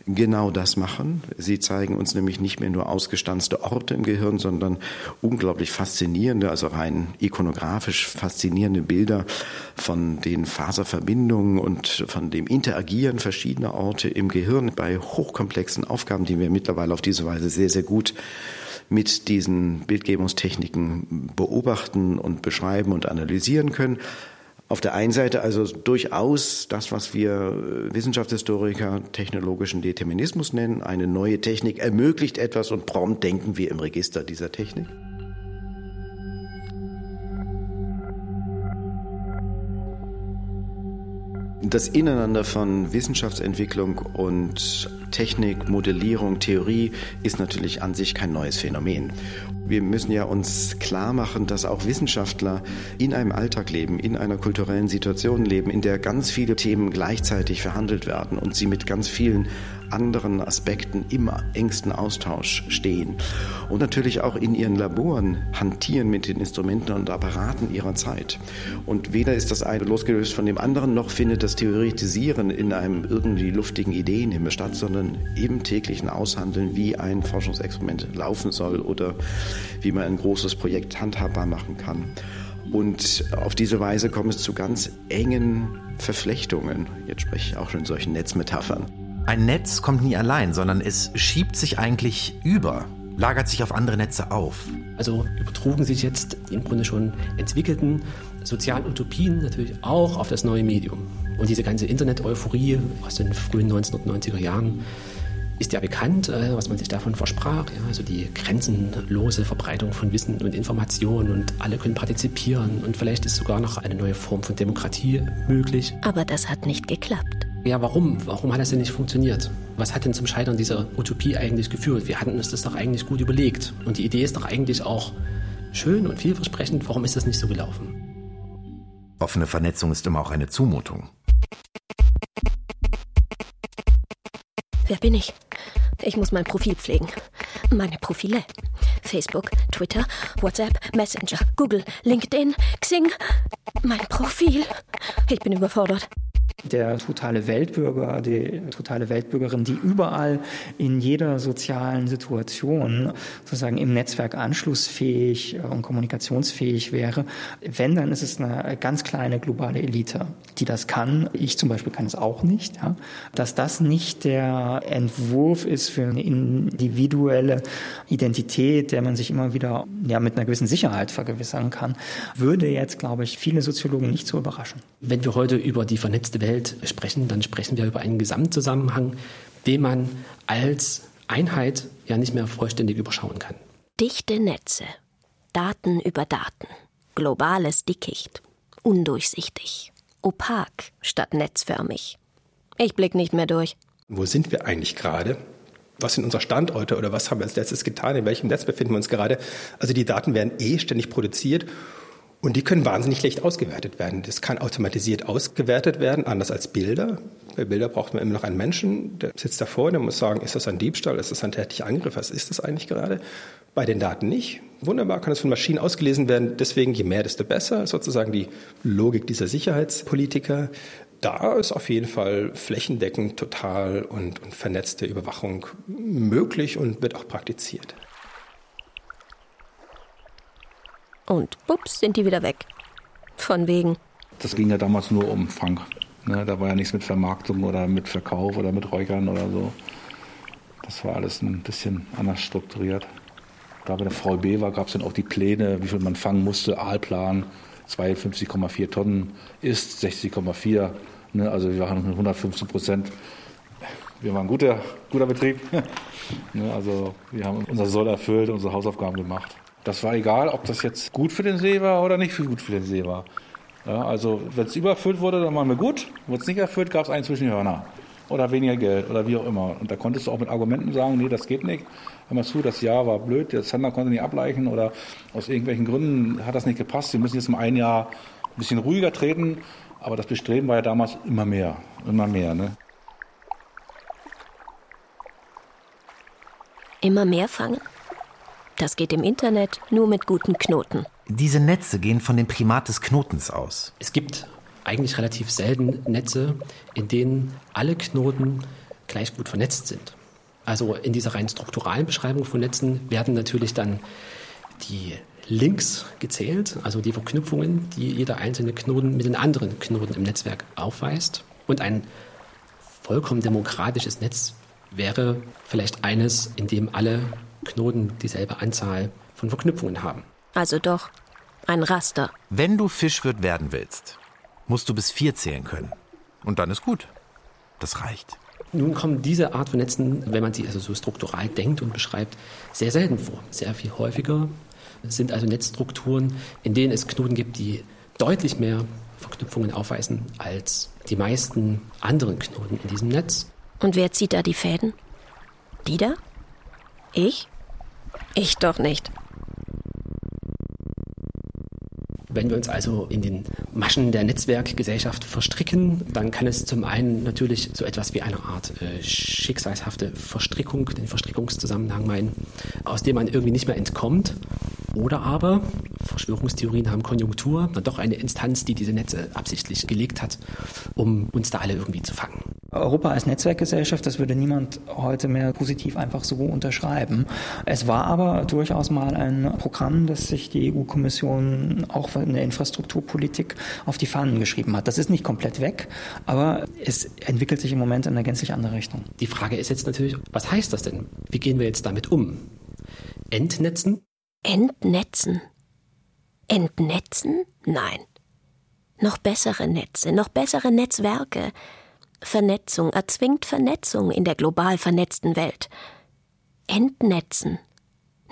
genau das machen. Sie zeigen uns nämlich nicht mehr nur ausgestanzte Orte im Gehirn, sondern unglaublich faszinierende, also rein ikonografisch faszinierende Bilder von den Faserverbindungen und von dem Interagieren verschiedener Orte im Gehirn bei hochkomplexen Aufgaben, die wir mittlerweile auf diese Weise sehr, sehr gut mit diesen Bildgebungstechniken beobachten und beschreiben und analysieren können. Auf der einen Seite also durchaus das, was wir Wissenschaftshistoriker technologischen Determinismus nennen. Eine neue Technik ermöglicht etwas und prompt denken wir im Register dieser Technik. Das Ineinander von Wissenschaftsentwicklung und Technik, Modellierung, Theorie ist natürlich an sich kein neues Phänomen. Wir müssen ja uns klar machen, dass auch Wissenschaftler in einem Alltag leben, in einer kulturellen Situation leben, in der ganz viele Themen gleichzeitig verhandelt werden und sie mit ganz vielen anderen Aspekten im engsten Austausch stehen. Und natürlich auch in ihren Laboren hantieren mit den Instrumenten und Apparaten ihrer Zeit. Und weder ist das eine losgelöst von dem anderen, noch findet das Theoretisieren in einem irgendwie luftigen Ideenhimmel statt, sondern im täglichen Aushandeln, wie ein Forschungsexperiment laufen soll oder wie man ein großes Projekt handhabbar machen kann. Und auf diese Weise kommt es zu ganz engen Verflechtungen. Jetzt spreche ich auch schon in solchen Netzmetaphern. Ein Netz kommt nie allein, sondern es schiebt sich eigentlich über, lagert sich auf andere Netze auf. Also übertrugen sich jetzt die im Grunde schon entwickelten sozialen Utopien natürlich auch auf das neue Medium. Und diese ganze Internet-Euphorie aus den frühen 1990er Jahren ist ja bekannt, äh, was man sich davon versprach. Ja, also die grenzenlose Verbreitung von Wissen und Informationen und alle können partizipieren und vielleicht ist sogar noch eine neue Form von Demokratie möglich. Aber das hat nicht geklappt. Ja, warum? Warum hat das denn nicht funktioniert? Was hat denn zum Scheitern dieser Utopie eigentlich geführt? Wir hatten uns das doch eigentlich gut überlegt. Und die Idee ist doch eigentlich auch schön und vielversprechend. Warum ist das nicht so gelaufen? Offene Vernetzung ist immer auch eine Zumutung. Wer bin ich? Ich muss mein Profil pflegen. Meine Profile. Facebook, Twitter, WhatsApp, Messenger, Google, LinkedIn, Xing. Mein Profil. Ich bin überfordert der totale Weltbürger, die totale Weltbürgerin, die überall in jeder sozialen Situation sozusagen im Netzwerk anschlussfähig und kommunikationsfähig wäre. Wenn, dann ist es eine ganz kleine globale Elite, die das kann. Ich zum Beispiel kann es auch nicht. Ja. Dass das nicht der Entwurf ist für eine individuelle Identität, der man sich immer wieder ja, mit einer gewissen Sicherheit vergewissern kann, würde jetzt, glaube ich, viele Soziologen nicht so überraschen. Wenn wir heute über die vernetzte Welt sprechen, dann sprechen wir über einen Gesamtzusammenhang, den man als Einheit ja nicht mehr vollständig überschauen kann. Dichte Netze, Daten über Daten, globales Dickicht, undurchsichtig, opak statt netzförmig. Ich blick nicht mehr durch. Wo sind wir eigentlich gerade? Was sind unsere Standorte oder was haben wir als letztes getan? In welchem Netz befinden wir uns gerade? Also die Daten werden eh ständig produziert und die können wahnsinnig schlecht ausgewertet werden. Das kann automatisiert ausgewertet werden, anders als Bilder. Bei Bilder braucht man immer noch einen Menschen, der sitzt davor, der muss sagen, ist das ein Diebstahl, ist das ein tätlicher Angriff, was ist das eigentlich gerade? Bei den Daten nicht. Wunderbar kann es von Maschinen ausgelesen werden. Deswegen, je mehr, desto besser, sozusagen die Logik dieser Sicherheitspolitiker. Da ist auf jeden Fall flächendeckend total und, und vernetzte Überwachung möglich und wird auch praktiziert. Und bups, sind die wieder weg. Von wegen. Das ging ja damals nur um Fang. Ne, da war ja nichts mit Vermarktung oder mit Verkauf oder mit Räuchern oder so. Das war alles ein bisschen anders strukturiert. Da bei der VEB war, gab es dann auch die Pläne, wie viel man fangen musste. Aalplan 52,4 Tonnen ist 60,4. Ne, also wir waren 115 Prozent. Wir waren ein guter, guter Betrieb. ne, also wir haben unser Soll erfüllt, unsere Hausaufgaben gemacht. Das war egal, ob das jetzt gut für den See war oder nicht gut für den See war. Ja, also wenn es überfüllt wurde, dann waren wir gut. Wurde es nicht erfüllt, gab es einen zwischen die Hörner. Oder weniger Geld oder wie auch immer. Und da konntest du auch mit Argumenten sagen, nee, das geht nicht. Hör mal zu, das Jahr war blöd, der Zander konnte nicht ableichen oder aus irgendwelchen Gründen hat das nicht gepasst. Wir müssen jetzt mal ein Jahr ein bisschen ruhiger treten. Aber das Bestreben war ja damals immer mehr, immer mehr. Ne? Immer mehr fangen? Das geht im Internet nur mit guten Knoten. Diese Netze gehen von dem Primat des Knotens aus. Es gibt eigentlich relativ selten Netze, in denen alle Knoten gleich gut vernetzt sind. Also in dieser rein strukturalen Beschreibung von Netzen werden natürlich dann die Links gezählt, also die Verknüpfungen, die jeder einzelne Knoten mit den anderen Knoten im Netzwerk aufweist. Und ein vollkommen demokratisches Netz wäre vielleicht eines, in dem alle Knoten dieselbe Anzahl von Verknüpfungen haben. Also doch ein Raster. Wenn du Fischwirt werden willst, musst du bis vier zählen können. Und dann ist gut. Das reicht. Nun kommen diese Art von Netzen, wenn man sie also so struktural denkt und beschreibt, sehr selten vor. Sehr viel häufiger sind also Netzstrukturen, in denen es Knoten gibt, die deutlich mehr Verknüpfungen aufweisen als die meisten anderen Knoten in diesem Netz. Und wer zieht da die Fäden? Die da? Ich? Ich doch nicht. Wenn wir uns also in den Maschen der Netzwerkgesellschaft verstricken, dann kann es zum einen natürlich so etwas wie eine Art äh, schicksalshafte Verstrickung, den Verstrickungszusammenhang meinen, aus dem man irgendwie nicht mehr entkommt. Oder aber, Verschwörungstheorien haben Konjunktur, dann doch eine Instanz, die diese Netze absichtlich gelegt hat, um uns da alle irgendwie zu fangen. Europa als Netzwerkgesellschaft, das würde niemand heute mehr positiv einfach so unterschreiben. Es war aber durchaus mal ein Programm, das sich die EU-Kommission auch in der Infrastrukturpolitik auf die Fahnen geschrieben hat. Das ist nicht komplett weg, aber es entwickelt sich im Moment in eine gänzlich andere Richtung. Die Frage ist jetzt natürlich, was heißt das denn? Wie gehen wir jetzt damit um? Entnetzen? Entnetzen? Entnetzen? Nein. Noch bessere Netze, noch bessere Netzwerke. Vernetzung erzwingt Vernetzung in der global vernetzten Welt. Entnetzen?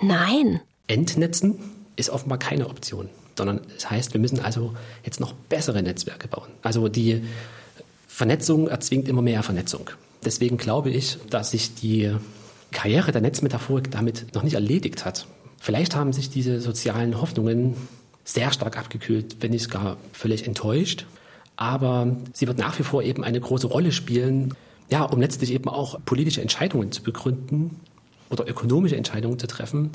Nein. Entnetzen ist offenbar keine Option, sondern es heißt, wir müssen also jetzt noch bessere Netzwerke bauen. Also die Vernetzung erzwingt immer mehr Vernetzung. Deswegen glaube ich, dass sich die Karriere der Netzmetaphorik damit noch nicht erledigt hat. Vielleicht haben sich diese sozialen Hoffnungen sehr stark abgekühlt, wenn nicht gar völlig enttäuscht. Aber sie wird nach wie vor eben eine große Rolle spielen, ja, um letztlich eben auch politische Entscheidungen zu begründen oder ökonomische Entscheidungen zu treffen,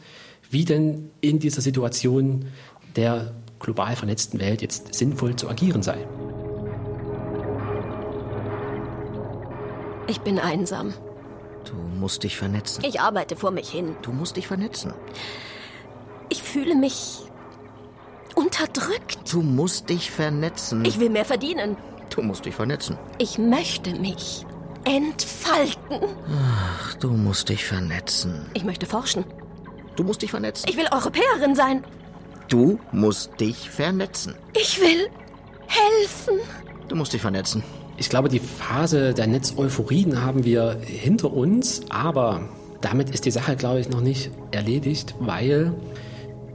wie denn in dieser Situation der global vernetzten Welt jetzt sinnvoll zu agieren sei. Ich bin einsam. Du musst dich vernetzen. Ich arbeite vor mich hin. Du musst dich vernetzen. Ich fühle mich unterdrückt. Du musst dich vernetzen. Ich will mehr verdienen. Du musst dich vernetzen. Ich möchte mich entfalten. Ach, du musst dich vernetzen. Ich möchte forschen. Du musst dich vernetzen. Ich will Europäerin sein. Du musst dich vernetzen. Ich will helfen. Du musst dich vernetzen. Ich glaube, die Phase der Netzeuphorien haben wir hinter uns, aber damit ist die Sache, glaube ich, noch nicht erledigt, weil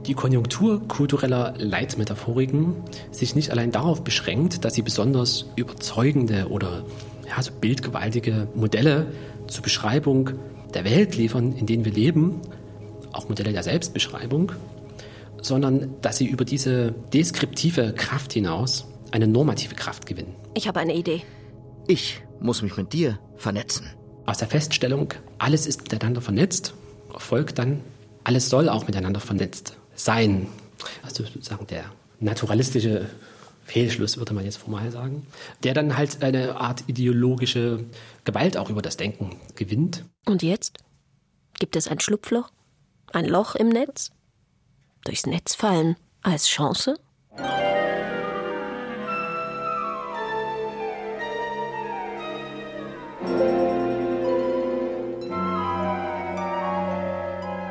die Konjunktur kultureller Leitmetaphoriken sich nicht allein darauf beschränkt, dass sie besonders überzeugende oder ja, so bildgewaltige Modelle zur Beschreibung der Welt liefern, in denen wir leben, auch Modelle der Selbstbeschreibung, sondern dass sie über diese deskriptive Kraft hinaus eine normative Kraft gewinnen. Ich habe eine Idee. Ich muss mich mit dir vernetzen. Aus der Feststellung, alles ist miteinander vernetzt, folgt dann, alles soll auch miteinander vernetzt sein. Also sozusagen der naturalistische Fehlschluss, würde man jetzt formal sagen, der dann halt eine Art ideologische Gewalt auch über das Denken gewinnt. Und jetzt? Gibt es ein Schlupfloch? Ein Loch im Netz? Durchs Netz fallen als Chance?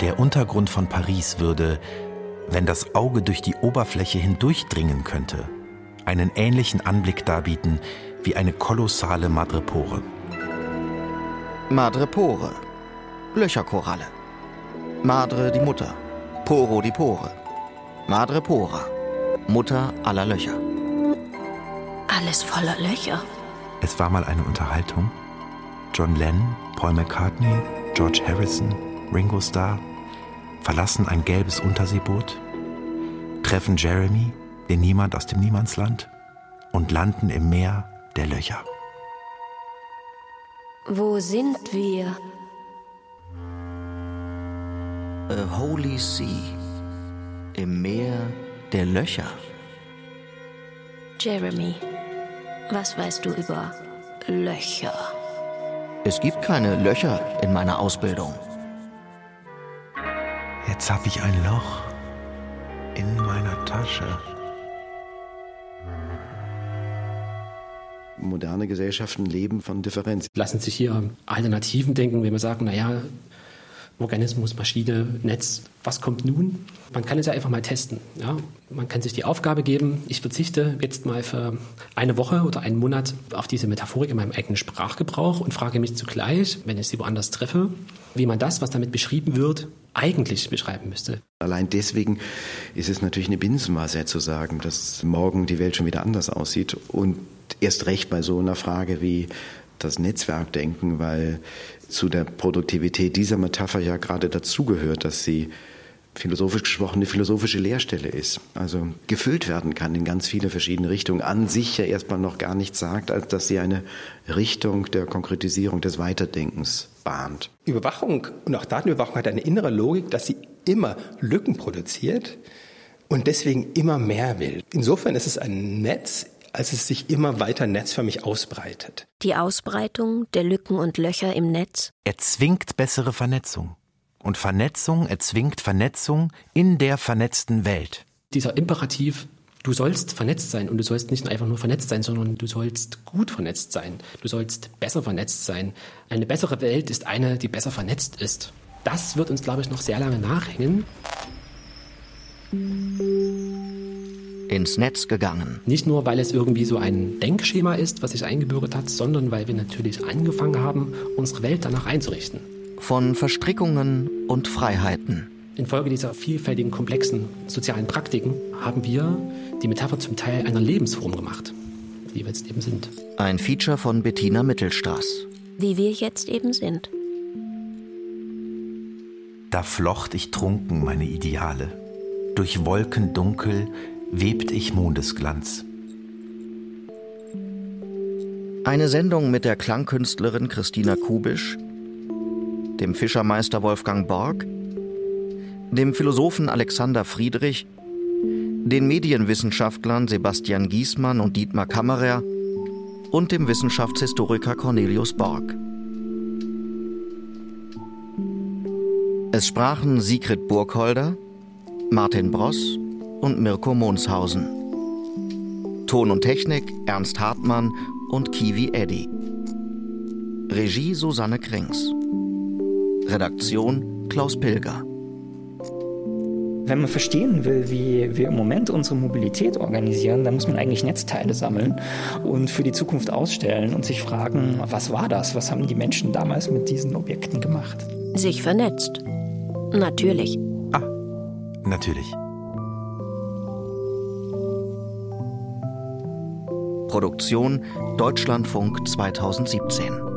Der Untergrund von Paris würde, wenn das Auge durch die Oberfläche hindurchdringen könnte, einen ähnlichen Anblick darbieten wie eine kolossale Madrepore. Madrepore. Löcherkoralle. Madre die Mutter. Poro die Pore. Madrepora. Mutter aller Löcher. Alles voller Löcher. Es war mal eine Unterhaltung. John Lennon, Paul McCartney, George Harrison, Ringo Starr verlassen ein gelbes Unterseeboot, treffen Jeremy, den Niemand aus dem Niemandsland und landen im Meer der Löcher. Wo sind wir? A Holy Sea. Im Meer der Löcher. Jeremy, was weißt du über Löcher? Es gibt keine Löcher in meiner Ausbildung. Jetzt habe ich ein Loch in meiner Tasche. Moderne Gesellschaften leben von Differenz. Lassen sich hier Alternativen denken, wenn wir sagen, naja, Organismus, Maschine, Netz, was kommt nun? Man kann es ja einfach mal testen. Ja? Man kann sich die Aufgabe geben, ich verzichte jetzt mal für eine Woche oder einen Monat auf diese Metaphorik in meinem eigenen Sprachgebrauch und frage mich zugleich, wenn ich sie woanders treffe, wie man das, was damit beschrieben wird, eigentlich beschreiben müsste. Allein deswegen ist es natürlich eine Binsenweisheit zu sagen, dass morgen die Welt schon wieder anders aussieht und erst recht bei so einer Frage wie das Netzwerkdenken, weil zu der Produktivität dieser Metapher ja gerade dazugehört, dass sie philosophisch gesprochen eine philosophische Leerstelle ist. Also gefüllt werden kann in ganz viele verschiedene Richtungen. An sich ja erstmal noch gar nichts sagt, als dass sie eine Richtung der Konkretisierung des Weiterdenkens bahnt. Überwachung und auch Datenüberwachung hat eine innere Logik, dass sie immer Lücken produziert und deswegen immer mehr will. Insofern ist es ein Netz, als es sich immer weiter netzförmig ausbreitet. Die Ausbreitung der Lücken und Löcher im Netz? Erzwingt bessere Vernetzung. Und Vernetzung erzwingt Vernetzung in der vernetzten Welt. Dieser Imperativ, du sollst vernetzt sein und du sollst nicht einfach nur vernetzt sein, sondern du sollst gut vernetzt sein. Du sollst besser vernetzt sein. Eine bessere Welt ist eine, die besser vernetzt ist. Das wird uns, glaube ich, noch sehr lange nachhängen. Ins Netz gegangen. Nicht nur, weil es irgendwie so ein Denkschema ist, was sich eingebürgert hat, sondern weil wir natürlich angefangen haben, unsere Welt danach einzurichten. Von Verstrickungen und Freiheiten. Infolge dieser vielfältigen, komplexen sozialen Praktiken haben wir die Metapher zum Teil einer Lebensform gemacht, wie wir jetzt eben sind. Ein Feature von Bettina Mittelstraß. Wie wir jetzt eben sind. Da flocht ich trunken meine Ideale. Durch Wolken dunkel webt ich Mondesglanz. Eine Sendung mit der Klangkünstlerin Christina Kubisch, dem Fischermeister Wolfgang Borg, dem Philosophen Alexander Friedrich, den Medienwissenschaftlern Sebastian Giesmann und Dietmar Kammerer und dem Wissenschaftshistoriker Cornelius Borg. Es sprachen Sigrid Burgholder, Martin Bross und Mirko Monshausen. Ton und Technik Ernst Hartmann und Kiwi Eddy. Regie Susanne Krings. Redaktion Klaus Pilger. Wenn man verstehen will, wie wir im Moment unsere Mobilität organisieren, dann muss man eigentlich Netzteile sammeln und für die Zukunft ausstellen und sich fragen, was war das? Was haben die Menschen damals mit diesen Objekten gemacht? Sich vernetzt. Natürlich. Natürlich. Produktion Deutschlandfunk 2017.